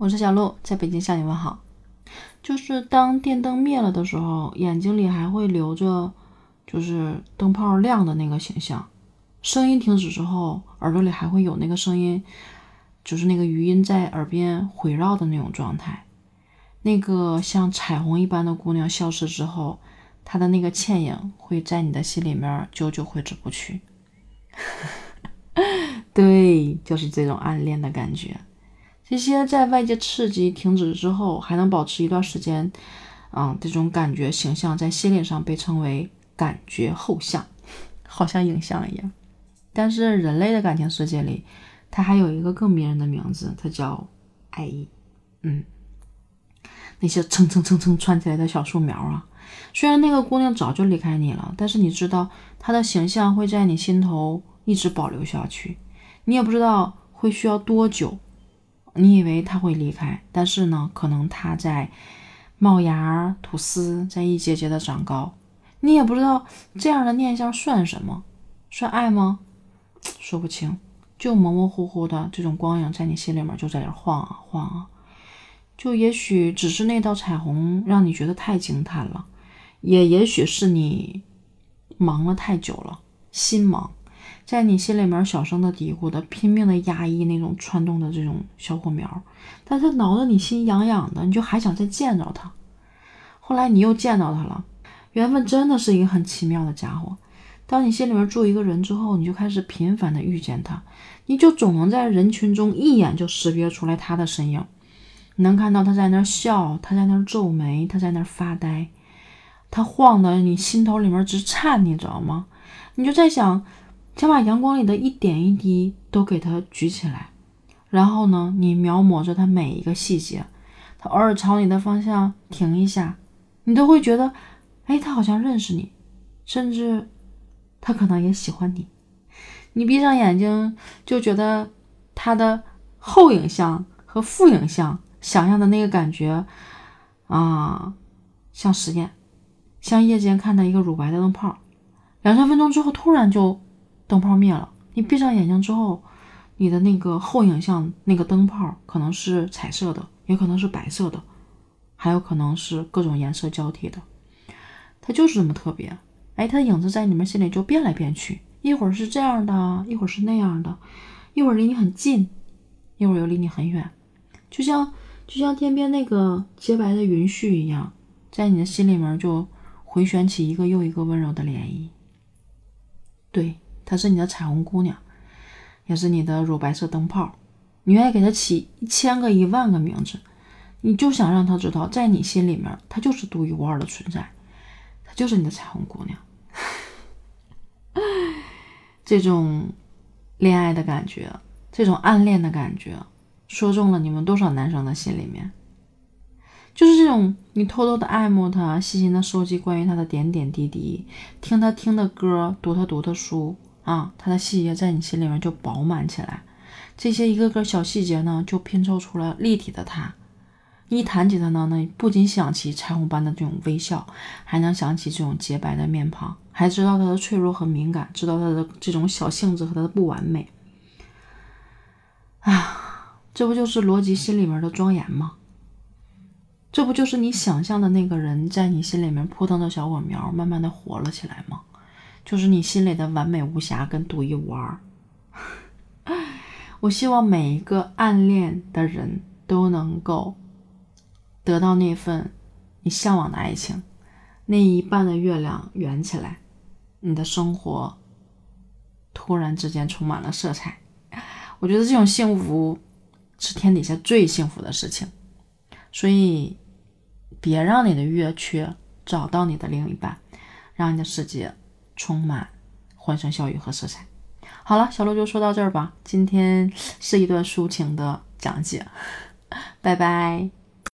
我是小鹿，在北京向你问好。就是当电灯灭了的时候，眼睛里还会留着，就是灯泡亮的那个形象。声音停止之后，耳朵里还会有那个声音，就是那个余音在耳边回绕的那种状态。那个像彩虹一般的姑娘消失之后，她的那个倩影会在你的心里面久久挥之不去。对，就是这种暗恋的感觉。这些在外界刺激停止之后，还能保持一段时间，啊，这种感觉形象在心理上被称为感觉后像，好像影像一样。但是人类的感情世界里，它还有一个更迷人的名字，它叫爱意。嗯，那些蹭蹭蹭蹭窜起来的小树苗啊，虽然那个姑娘早就离开你了，但是你知道她的形象会在你心头一直保留下去。你也不知道会需要多久。你以为他会离开，但是呢，可能他在冒芽吐丝，在一节节的长高。你也不知道这样的念想算什么，算爱吗？说不清，就模模糊糊的这种光影在你心里面就在这晃啊晃啊。就也许只是那道彩虹让你觉得太惊叹了，也也许是你忙了太久了，心忙。在你心里面小声的嘀咕的，拼命的压抑那种窜动的这种小火苗，但是挠得你心痒痒的，你就还想再见着他。后来你又见到他了，缘分真的是一个很奇妙的家伙。当你心里面住一个人之后，你就开始频繁的遇见他，你就总能在人群中一眼就识别出来他的身影，你能看到他在那笑，他在那皱眉，他在那发呆，他晃的你心头里面直颤，你知道吗？你就在想。想把阳光里的一点一滴都给它举起来，然后呢，你描摹着它每一个细节。它偶尔朝你的方向停一下，你都会觉得，哎，它好像认识你，甚至它可能也喜欢你。你闭上眼睛，就觉得它的后影像和副影像想象的那个感觉啊，像实验，像夜间看到一个乳白的灯泡，两三分钟之后突然就。灯泡灭了，你闭上眼睛之后，你的那个后影像那个灯泡可能是彩色的，也可能是白色的，还有可能是各种颜色交替的。它就是这么特别。哎，它的影子在你们心里就变来变去，一会儿是这样的，一会儿是那样的，一会儿离你很近，一会儿又离你很远，就像就像天边那个洁白的云絮一样，在你的心里面就回旋起一个又一个温柔的涟漪。对。她是你的彩虹姑娘，也是你的乳白色灯泡。你愿意给她起一千个、一万个名字，你就想让她知道，在你心里面，她就是独一无二的存在，她就是你的彩虹姑娘。这种恋爱的感觉，这种暗恋的感觉，说中了你们多少男生的心里面。就是这种，你偷偷的爱慕他，细心的收集关于他的点点滴滴，听他听的歌，读他读的书。啊，它的细节在你心里面就饱满起来，这些一个个小细节呢，就拼凑出了立体的他。一谈起他呢，那不仅想起彩虹般的这种微笑，还能想起这种洁白的面庞，还知道他的脆弱和敏感，知道他的这种小性子和他的不完美。啊，这不就是逻辑心里面的庄严吗？这不就是你想象的那个人在你心里面扑腾的小火苗，慢慢的活了起来吗？就是你心里的完美无瑕跟独一无二。我希望每一个暗恋的人都能够得到那份你向往的爱情，那一半的月亮圆起来，你的生活突然之间充满了色彩。我觉得这种幸福是天底下最幸福的事情，所以别让你的月缺找到你的另一半，让你的世界。充满欢声笑语和色彩。好了，小鹿就说到这儿吧。今天是一段抒情的讲解，拜拜。